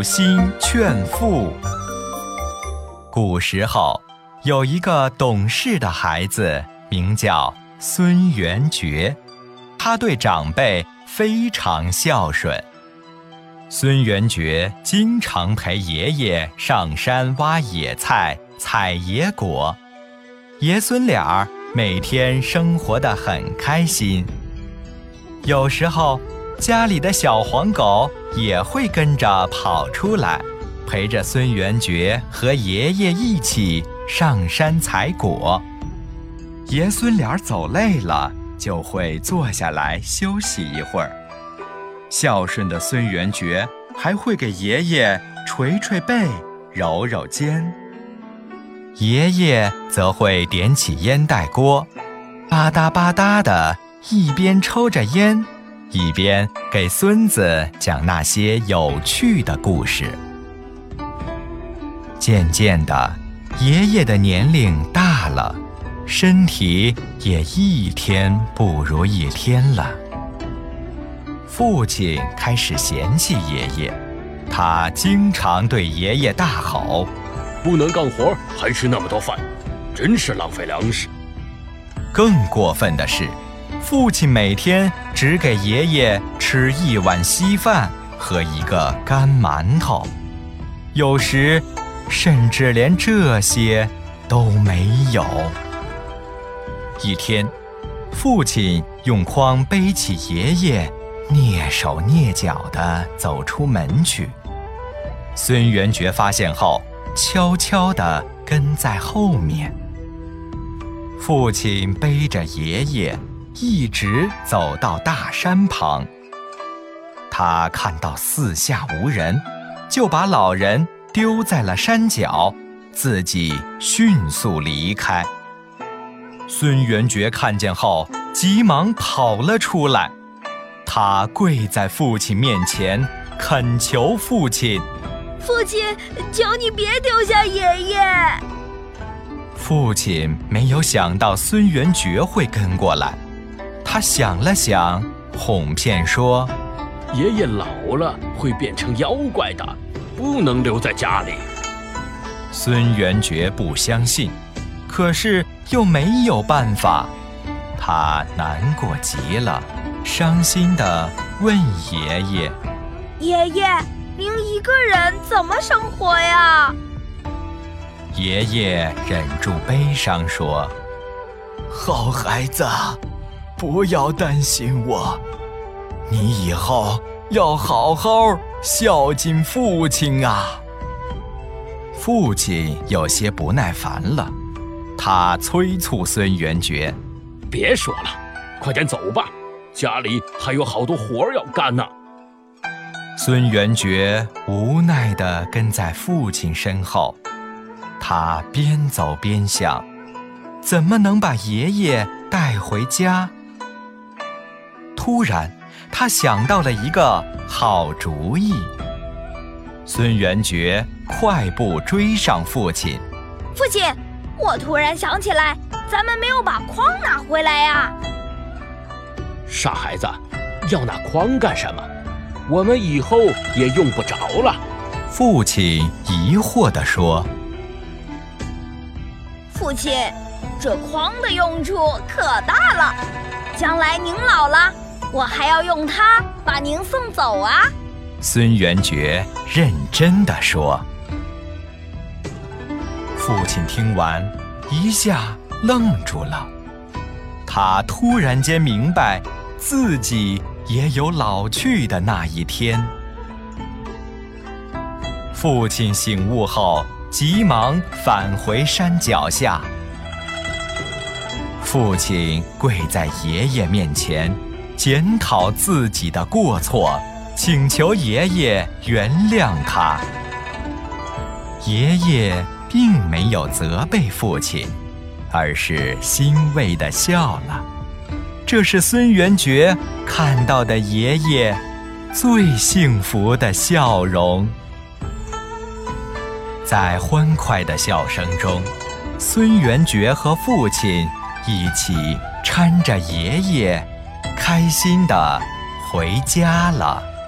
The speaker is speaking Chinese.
母心劝父。古时候，有一个懂事的孩子，名叫孙元觉，他对长辈非常孝顺。孙元觉经常陪爷爷上山挖野菜、采野果，爷孙俩每天生活得很开心。有时候，家里的小黄狗也会跟着跑出来，陪着孙元觉和爷爷一起上山采果。爷孙俩走累了，就会坐下来休息一会儿。孝顺的孙元觉还会给爷爷捶捶背、揉揉肩，爷爷则会点起烟袋锅，吧嗒吧嗒的，一边抽着烟，一边给孙子讲那些有趣的故事。渐渐的，爷爷的年龄大了，身体也一天不如一天了。父亲开始嫌弃爷爷，他经常对爷爷大吼：“不能干活还吃那么多饭，真是浪费粮食。”更过分的是，父亲每天只给爷爷吃一碗稀饭和一个干馒头，有时甚至连这些都没有。一天，父亲用筐背起爷爷。蹑手蹑脚地走出门去，孙元觉发现后，悄悄地跟在后面。父亲背着爷爷，一直走到大山旁。他看到四下无人，就把老人丢在了山脚，自己迅速离开。孙元觉看见后，急忙跑了出来。他跪在父亲面前，恳求父亲：“父亲，求你别丢下爷爷。”父亲没有想到孙元觉会跟过来，他想了想，哄骗说：“爷爷老了会变成妖怪的，不能留在家里。”孙元觉不相信，可是又没有办法，他难过极了。伤心地问爷爷：“爷爷，您一个人怎么生活呀？”爷爷忍住悲伤说：“好孩子，不要担心我，你以后要好好孝敬父亲啊。”父亲有些不耐烦了，他催促孙元觉：“别说了，快点走吧。”家里还有好多活儿要干呢。孙元觉无奈地跟在父亲身后，他边走边想，怎么能把爷爷带回家？突然，他想到了一个好主意。孙元觉快步追上父亲。父亲，我突然想起来，咱们没有把筐拿回来呀。傻孩子，要那筐干什么？我们以后也用不着了。父亲疑惑地说：“父亲，这筐的用处可大了，将来您老了，我还要用它把您送走啊。”孙元觉认真地说。父亲听完，一下愣住了，他突然间明白。自己也有老去的那一天。父亲醒悟后，急忙返回山脚下。父亲跪在爷爷面前，检讨自己的过错，请求爷爷原谅他。爷爷并没有责备父亲，而是欣慰地笑了。这是孙元觉看到的爷爷最幸福的笑容。在欢快的笑声中，孙元觉和父亲一起搀着爷爷，开心的回家了。